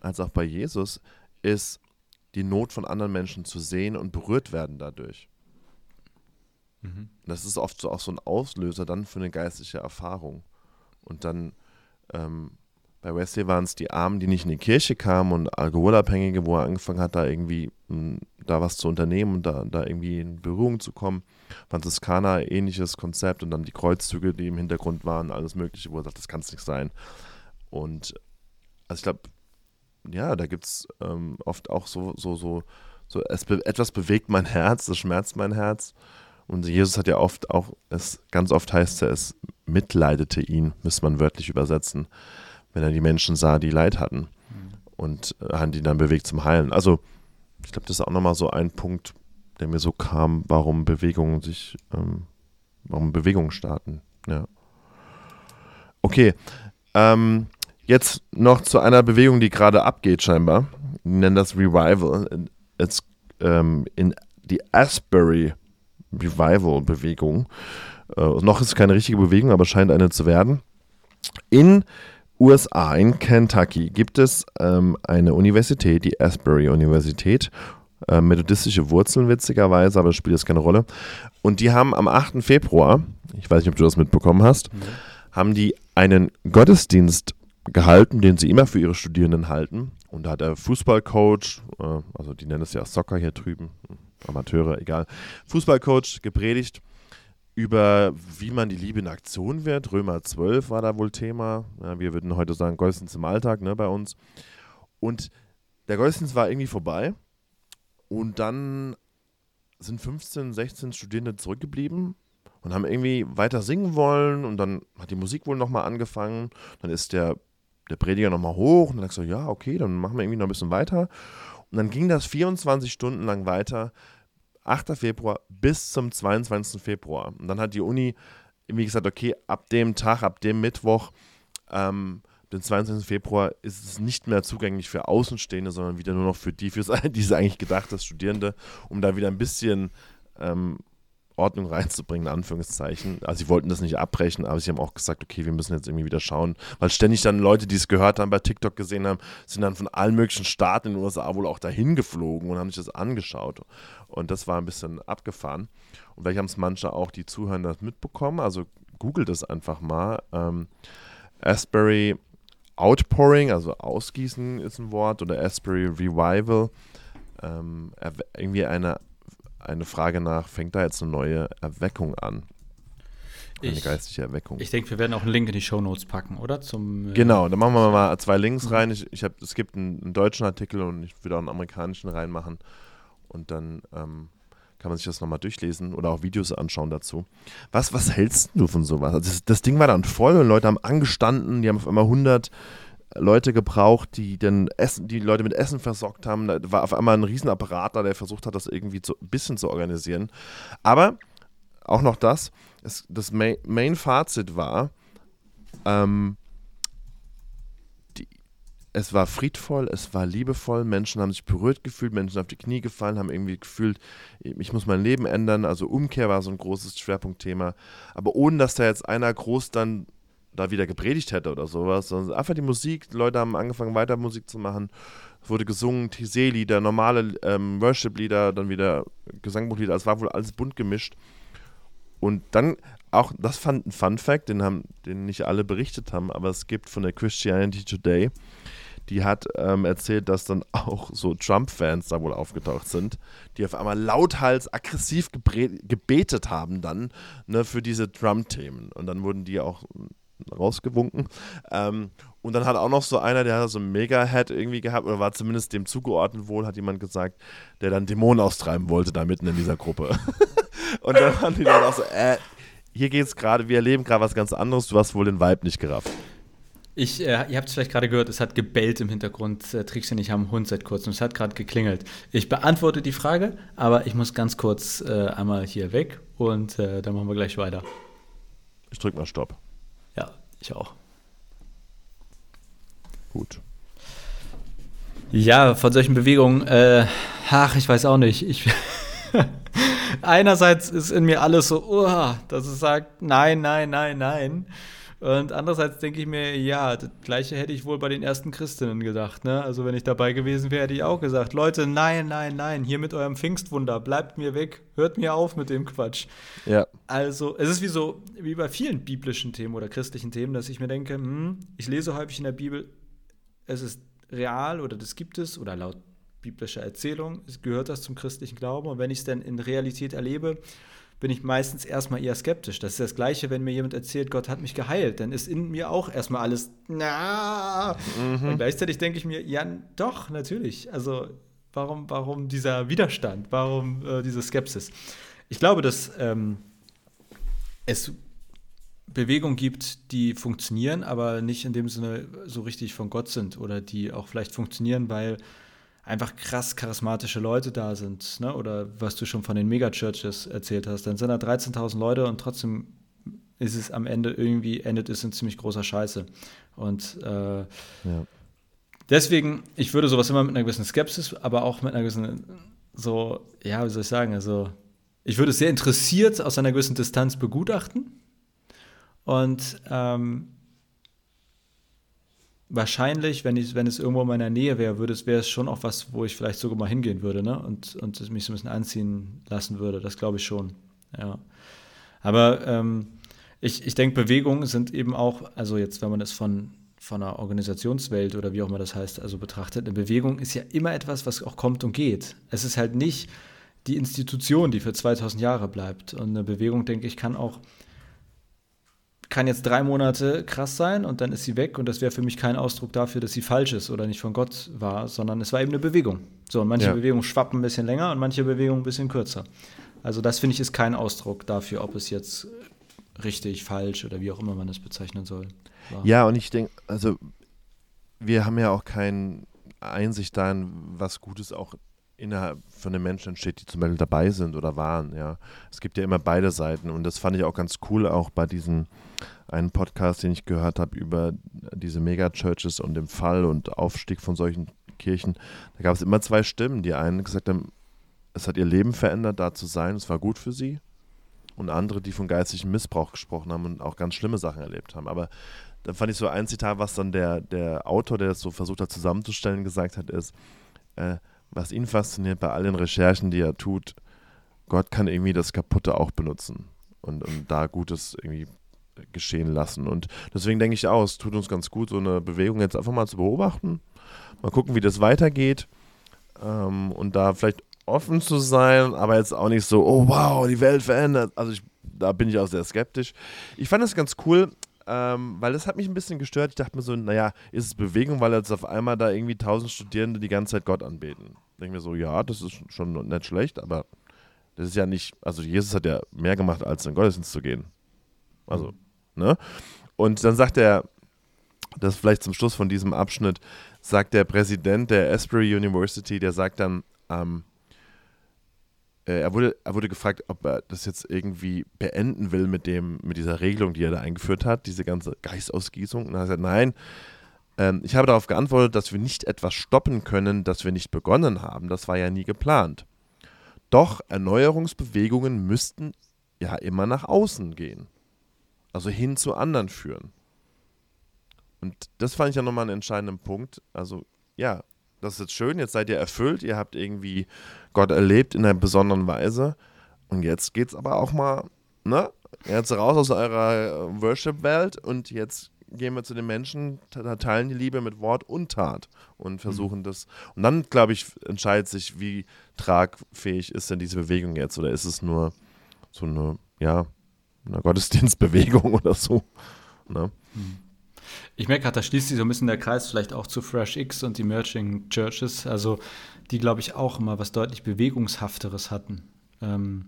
B: als auch bei Jesus, ist die Not von anderen Menschen zu sehen und berührt werden dadurch. Mhm. Das ist oft so auch so ein Auslöser dann für eine geistliche Erfahrung. Und dann ähm, bei Wesley waren es die Armen, die nicht in die Kirche kamen und Alkoholabhängige, wo er angefangen hat, da irgendwie hm, da was zu unternehmen und da, da irgendwie in Berührung zu kommen. Franziskaner, ähnliches Konzept und dann die Kreuzzüge, die im Hintergrund waren, alles Mögliche, wo er sagt, das kann es nicht sein. Und also ich glaube, ja, da gibt es ähm, oft auch so, so, so, so es be etwas bewegt mein Herz, das schmerzt mein Herz. Und Jesus hat ja oft auch, es ganz oft heißt er, es mitleidete ihn, müsste man wörtlich übersetzen, wenn er die Menschen sah, die Leid hatten. Mhm. Und äh, hat ihn dann bewegt zum Heilen. Also, ich glaube, das ist auch nochmal so ein Punkt, der mir so kam, warum Bewegungen sich, ähm, warum Bewegungen starten. Ja. Okay. Ähm, jetzt noch zu einer Bewegung, die gerade abgeht, scheinbar. Wir nennen das Revival. It's, ähm, in die Asbury Revival-Bewegung. Äh, noch ist es keine richtige Bewegung, aber scheint eine zu werden. In USA, in Kentucky, gibt es ähm, eine Universität, die Asbury Universität. Äh, methodistische Wurzeln, witzigerweise, aber das spielt jetzt keine Rolle. Und die haben am 8. Februar, ich weiß nicht, ob du das mitbekommen hast, mhm. haben die einen Gottesdienst gehalten, den sie immer für ihre Studierenden halten. Und da hat der Fußballcoach, äh, also die nennen es ja Soccer hier drüben, Amateure, egal, Fußballcoach gepredigt über wie man die Liebe in Aktion wird. Römer 12 war da wohl Thema. Ja, wir würden heute sagen, Gottesdienst im Alltag ne, bei uns. Und der Gottesdienst war irgendwie vorbei. Und dann sind 15, 16 Studierende zurückgeblieben und haben irgendwie weiter singen wollen. Und dann hat die Musik wohl nochmal angefangen. Dann ist der, der Prediger nochmal hoch und dann sagst du, ja, okay, dann machen wir irgendwie noch ein bisschen weiter. Und dann ging das 24 Stunden lang weiter 8. Februar bis zum 22. Februar. Und dann hat die Uni irgendwie gesagt, okay, ab dem Tag, ab dem Mittwoch, ähm, den 22. Februar, ist es nicht mehr zugänglich für Außenstehende, sondern wieder nur noch für die, für die es eigentlich gedacht ist, Studierende, um da wieder ein bisschen ähm, Ordnung reinzubringen, in Anführungszeichen. Also sie wollten das nicht abbrechen, aber sie haben auch gesagt, okay, wir müssen jetzt irgendwie wieder schauen, weil ständig dann Leute, die es gehört haben, bei TikTok gesehen haben, sind dann von allen möglichen Staaten in den USA wohl auch dahin geflogen und haben sich das angeschaut. Und das war ein bisschen abgefahren. Und vielleicht haben es manche auch, die zuhören, das mitbekommen. Also googelt es einfach mal. Ähm, Asbury Outpouring, also Ausgießen ist ein Wort, oder Asbury Revival. Ähm, irgendwie eine eine Frage nach, fängt da jetzt eine neue Erweckung an? Eine ich, geistige Erweckung.
A: Ich denke, wir werden auch einen Link in die Show Notes packen, oder? Zum,
B: äh, genau, dann machen wir mal zwei Links rein. Ich, ich hab, es gibt einen, einen, deutschen Artikel und ich würde auch einen amerikanischen reinmachen. Und dann ähm, kann man sich das nochmal durchlesen oder auch Videos anschauen dazu. Was, was hältst du von sowas? Also das, das Ding war dann voll und Leute haben angestanden, die haben auf einmal 100 Leute gebraucht, die dann Essen, die Leute mit Essen versorgt haben. Da war auf einmal ein Riesenapparat da, der versucht hat, das irgendwie ein bisschen zu organisieren. Aber auch noch das, es, das Main-Fazit war, ähm, es war friedvoll, es war liebevoll, Menschen haben sich berührt gefühlt, Menschen auf die Knie gefallen, haben irgendwie gefühlt, ich muss mein Leben ändern. Also Umkehr war so ein großes Schwerpunktthema. Aber ohne dass da jetzt einer groß dann da wieder gepredigt hätte oder sowas, sondern einfach die Musik, die Leute haben angefangen weiter Musik zu machen, es wurde gesungen, Tise-Lieder, normale ähm, Worship-Lieder, dann wieder Gesangbuchlieder, es war wohl alles bunt gemischt. Und dann auch, das fand ein Fun Fact, den, den nicht alle berichtet haben, aber es gibt von der Christianity Today, die hat ähm, erzählt, dass dann auch so Trump-Fans da wohl aufgetaucht sind, die auf einmal lauthals aggressiv gebetet haben dann ne, für diese Trump-Themen. Und dann wurden die auch rausgewunken. Ähm, und dann hat auch noch so einer, der hat so ein Mega-Head irgendwie gehabt, oder war zumindest dem zugeordnet wohl, hat jemand gesagt, der dann Dämonen austreiben wollte da mitten in dieser Gruppe. und dann waren die Leute auch so, äh, hier geht's gerade, wir erleben gerade was ganz anderes, du hast wohl den Vibe nicht gerafft.
A: Ich, äh, ihr habt es vielleicht gerade gehört, es hat gebellt im Hintergrund. Äh, Trixie und ich haben einen Hund seit kurzem. Es hat gerade geklingelt. Ich beantworte die Frage, aber ich muss ganz kurz äh, einmal hier weg und äh, dann machen wir gleich weiter.
B: Ich drück mal Stopp.
A: Ja, ich auch.
B: Gut.
A: Ja, von solchen Bewegungen, äh, ach, ich weiß auch nicht. Ich, einerseits ist in mir alles so, oh, dass es sagt, nein, nein, nein, nein. Und andererseits denke ich mir, ja, das gleiche hätte ich wohl bei den ersten Christinnen gedacht. Ne? Also wenn ich dabei gewesen wäre, hätte ich auch gesagt, Leute, nein, nein, nein, hier mit eurem Pfingstwunder, bleibt mir weg, hört mir auf mit dem Quatsch.
B: Ja.
A: Also es ist wie so, wie bei vielen biblischen Themen oder christlichen Themen, dass ich mir denke, hm, ich lese häufig in der Bibel, es ist real oder das gibt es oder laut biblischer Erzählung gehört das zum christlichen Glauben. Und wenn ich es dann in Realität erlebe, bin ich meistens erstmal eher skeptisch. Das ist das Gleiche, wenn mir jemand erzählt, Gott hat mich geheilt, dann ist in mir auch erstmal alles, na. Mhm. Und gleichzeitig denke ich mir, ja, doch, natürlich. Also, warum, warum dieser Widerstand? Warum äh, diese Skepsis? Ich glaube, dass ähm, es Bewegungen gibt, die funktionieren, aber nicht in dem Sinne so richtig von Gott sind oder die auch vielleicht funktionieren, weil einfach krass charismatische Leute da sind, ne? oder was du schon von den Megachurches erzählt hast, dann sind da 13.000 Leute und trotzdem ist es am Ende irgendwie, endet es in ziemlich großer Scheiße. Und äh, ja. deswegen, ich würde sowas immer mit einer gewissen Skepsis, aber auch mit einer gewissen, so, ja, wie soll ich sagen, also ich würde es sehr interessiert aus einer gewissen Distanz begutachten und ähm, wahrscheinlich, wenn, ich, wenn es irgendwo in meiner Nähe wäre, würde es, wäre es schon auch was, wo ich vielleicht sogar mal hingehen würde, ne? Und, und es mich so ein bisschen anziehen lassen würde. Das glaube ich schon. Ja. Aber ähm, ich, ich denke, Bewegungen sind eben auch, also jetzt, wenn man das von, von einer Organisationswelt oder wie auch immer das heißt, also betrachtet, eine Bewegung ist ja immer etwas, was auch kommt und geht. Es ist halt nicht die Institution, die für 2000 Jahre bleibt. Und eine Bewegung, denke ich, kann auch kann jetzt drei Monate krass sein und dann ist sie weg und das wäre für mich kein Ausdruck dafür, dass sie falsch ist oder nicht von Gott war, sondern es war eben eine Bewegung. So, und manche ja. Bewegungen schwappen ein bisschen länger und manche Bewegungen ein bisschen kürzer. Also das finde ich ist kein Ausdruck dafür, ob es jetzt richtig, falsch oder wie auch immer man es bezeichnen soll.
B: War. Ja, und ich denke, also wir haben ja auch keine Einsicht darin, was Gutes auch innerhalb von den Menschen entsteht, die zum Beispiel dabei sind oder waren. Ja, es gibt ja immer beide Seiten und das fand ich auch ganz cool, auch bei diesem einen Podcast, den ich gehört habe über diese Megachurches und den Fall und Aufstieg von solchen Kirchen. Da gab es immer zwei Stimmen. Die einen gesagt haben, es hat ihr Leben verändert, da zu sein, es war gut für sie. Und andere, die von geistigem Missbrauch gesprochen haben und auch ganz schlimme Sachen erlebt haben. Aber dann fand ich so ein Zitat, was dann der, der Autor, der das so versucht hat zusammenzustellen, gesagt hat, ist, äh, was ihn fasziniert bei allen Recherchen, die er tut, Gott kann irgendwie das Kaputte auch benutzen und, und da Gutes irgendwie geschehen lassen. Und deswegen denke ich auch, es tut uns ganz gut, so eine Bewegung jetzt einfach mal zu beobachten, mal gucken, wie das weitergeht ähm, und da vielleicht offen zu sein, aber jetzt auch nicht so, oh wow, die Welt verändert. Also ich, da bin ich auch sehr skeptisch. Ich fand es ganz cool, ähm, weil das hat mich ein bisschen gestört. Ich dachte mir so, naja, ist es Bewegung, weil jetzt auf einmal da irgendwie tausend Studierende die ganze Zeit Gott anbeten. Denke mir so, ja, das ist schon nicht schlecht, aber das ist ja nicht, also Jesus hat ja mehr gemacht, als in den Gottesdienst zu gehen. Also, ne? Und dann sagt er, das vielleicht zum Schluss von diesem Abschnitt, sagt der Präsident der Asbury University, der sagt dann, ähm, äh, er, wurde, er wurde gefragt, ob er das jetzt irgendwie beenden will mit, dem, mit dieser Regelung, die er da eingeführt hat, diese ganze Geistausgießung. Und er hat gesagt, nein, ähm, ich habe darauf geantwortet, dass wir nicht etwas stoppen können, das wir nicht begonnen haben. Das war ja nie geplant. Doch Erneuerungsbewegungen müssten ja immer nach außen gehen. Also hin zu anderen führen. Und das fand ich ja nochmal einen entscheidenden Punkt. Also ja, das ist jetzt schön, jetzt seid ihr erfüllt, ihr habt irgendwie Gott erlebt in einer besonderen Weise. Und jetzt geht es aber auch mal, ne? Jetzt raus aus eurer Worship-Welt und jetzt gehen wir zu den Menschen, teilen die Liebe mit Wort und Tat und versuchen mhm. das. Und dann, glaube ich, entscheidet sich, wie tragfähig ist denn diese Bewegung jetzt oder ist es nur so eine, ja, eine Gottesdienstbewegung oder so. Ne?
A: Mhm. Ich merke gerade, da schließt sich so ein bisschen der Kreis vielleicht auch zu Fresh X und Emerging Churches, also die, glaube ich, auch immer was deutlich Bewegungshafteres hatten. Ähm,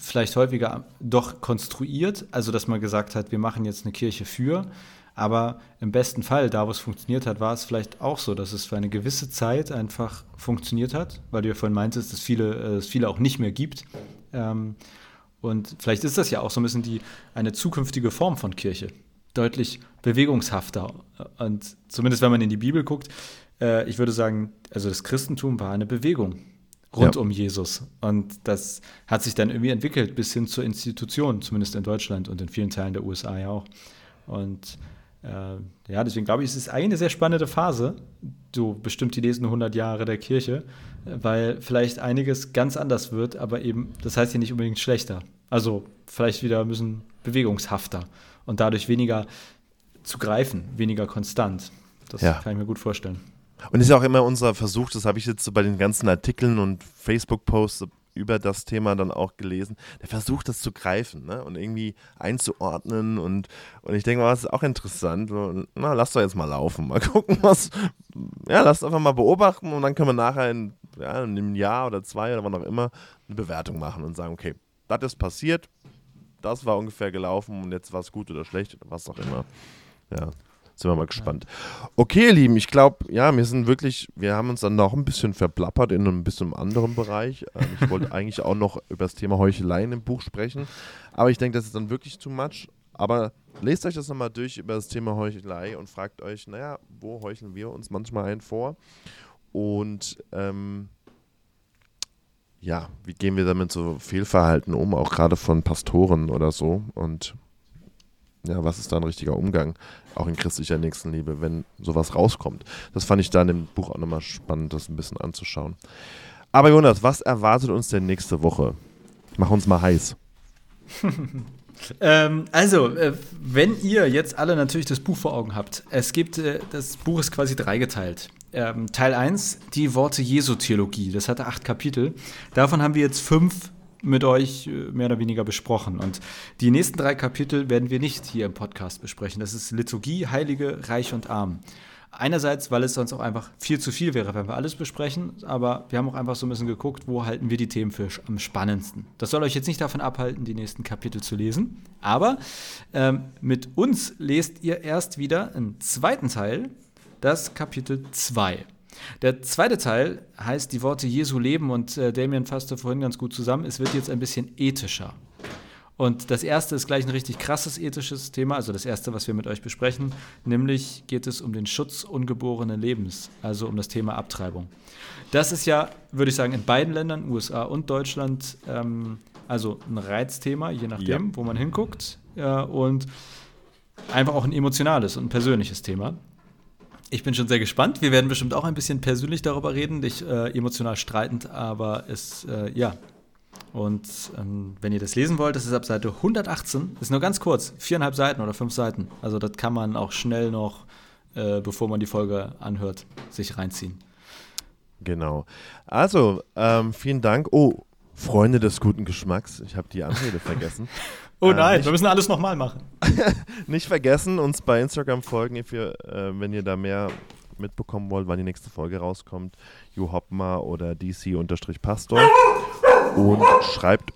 A: vielleicht häufiger doch konstruiert, also dass man gesagt hat, wir machen jetzt eine Kirche für, aber im besten Fall, da wo es funktioniert hat, war es vielleicht auch so, dass es für eine gewisse Zeit einfach funktioniert hat, weil du ja vorhin meintest, dass viele, äh, es viele auch nicht mehr gibt. Ähm, und vielleicht ist das ja auch so ein bisschen die, eine zukünftige Form von Kirche, deutlich bewegungshafter. Und zumindest wenn man in die Bibel guckt, äh, ich würde sagen, also das Christentum war eine Bewegung rund ja. um Jesus. Und das hat sich dann irgendwie entwickelt bis hin zur Institution, zumindest in Deutschland und in vielen Teilen der USA ja auch. Und äh, ja, deswegen glaube ich, es ist eine sehr spannende Phase, so bestimmt die nächsten 100 Jahre der Kirche, weil vielleicht einiges ganz anders wird, aber eben, das heißt ja nicht unbedingt schlechter. Also vielleicht wieder ein bisschen bewegungshafter und dadurch weniger zu greifen, weniger konstant. Das ja. kann ich mir gut vorstellen.
B: Und ist ja auch immer unser Versuch, das habe ich jetzt so bei den ganzen Artikeln und Facebook-Posts über das Thema dann auch gelesen, der versucht das zu greifen ne? und irgendwie einzuordnen und, und ich denke mal, das ist auch interessant. Na, lass doch jetzt mal laufen, mal gucken, was, ja, lass einfach mal beobachten und dann können wir nachher in, ja, in einem Jahr oder zwei oder wann auch immer eine Bewertung machen und sagen, okay, das ist passiert, das war ungefähr gelaufen und jetzt war es gut oder schlecht oder was auch immer. Ja, sind wir mal gespannt. Okay, ihr Lieben, ich glaube, ja, wir sind wirklich, wir haben uns dann noch ein bisschen verplappert in einem bisschen anderen Bereich. Ähm, ich wollte eigentlich auch noch über das Thema Heucheleien im Buch sprechen, aber ich denke, das ist dann wirklich too much. Aber lest euch das nochmal durch über das Thema Heuchelei und fragt euch, naja, wo heucheln wir uns manchmal ein vor? Und ähm, ja, wie gehen wir damit so Fehlverhalten um, auch gerade von Pastoren oder so? Und ja, was ist da ein richtiger Umgang, auch in christlicher Nächstenliebe, wenn sowas rauskommt? Das fand ich da in dem Buch auch nochmal spannend, das ein bisschen anzuschauen. Aber Jonas, was erwartet uns denn nächste Woche? Mach uns mal heiß.
A: ähm, also, äh, wenn ihr jetzt alle natürlich das Buch vor Augen habt, es gibt, äh, das Buch ist quasi dreigeteilt. Ähm, Teil 1, die Worte Jesu-Theologie, das hatte acht Kapitel. Davon haben wir jetzt fünf mit euch äh, mehr oder weniger besprochen. Und die nächsten drei Kapitel werden wir nicht hier im Podcast besprechen. Das ist Liturgie, Heilige, Reich und Arm. Einerseits, weil es sonst auch einfach viel zu viel wäre, wenn wir alles besprechen, aber wir haben auch einfach so ein bisschen geguckt, wo halten wir die Themen für am spannendsten. Das soll euch jetzt nicht davon abhalten, die nächsten Kapitel zu lesen, aber ähm, mit uns lest ihr erst wieder im zweiten Teil das Kapitel 2. Der zweite Teil heißt die Worte Jesu leben und äh, Damien fasste vorhin ganz gut zusammen. Es wird jetzt ein bisschen ethischer. Und das erste ist gleich ein richtig krasses ethisches Thema, also das erste, was wir mit euch besprechen, nämlich geht es um den Schutz ungeborenen Lebens, also um das Thema Abtreibung. Das ist ja, würde ich sagen, in beiden Ländern, USA und Deutschland, ähm, also ein Reizthema, je nachdem, ja. wo man hinguckt. Ja, und einfach auch ein emotionales und ein persönliches Thema. Ich bin schon sehr gespannt. Wir werden bestimmt auch ein bisschen persönlich darüber reden, nicht äh, emotional streitend, aber es, äh, ja. Und ähm, wenn ihr das lesen wollt, das ist ab Seite 118, ist nur ganz kurz, viereinhalb Seiten oder fünf Seiten. Also das kann man auch schnell noch, äh, bevor man die Folge anhört, sich reinziehen.
B: Genau. Also, ähm, vielen Dank. Oh, Freunde des guten Geschmacks, ich habe die Anrede vergessen.
A: Oh nein, äh, wir müssen alles nochmal machen.
B: nicht vergessen, uns bei Instagram folgen, ihr, äh, wenn ihr da mehr mitbekommen wollt, wann die nächste Folge rauskommt. Ju Hoppma oder DC-Pastor. Und schreibt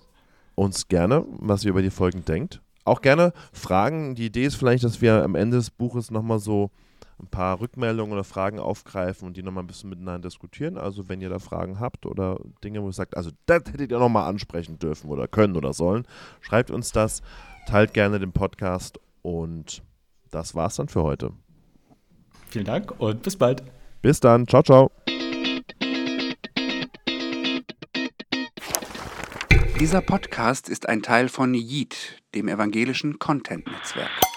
B: uns gerne, was ihr über die Folgen denkt. Auch gerne Fragen. Die Idee ist vielleicht, dass wir am Ende des Buches nochmal so ein paar Rückmeldungen oder Fragen aufgreifen und die nochmal ein bisschen miteinander diskutieren. Also wenn ihr da Fragen habt oder Dinge, wo ihr sagt, also das hättet ihr nochmal ansprechen dürfen oder können oder sollen, schreibt uns das, teilt gerne den Podcast und das war's dann für heute.
A: Vielen Dank und bis bald.
B: Bis dann. Ciao, ciao.
C: Dieser Podcast ist ein Teil von Yeet, dem evangelischen Content-Netzwerk.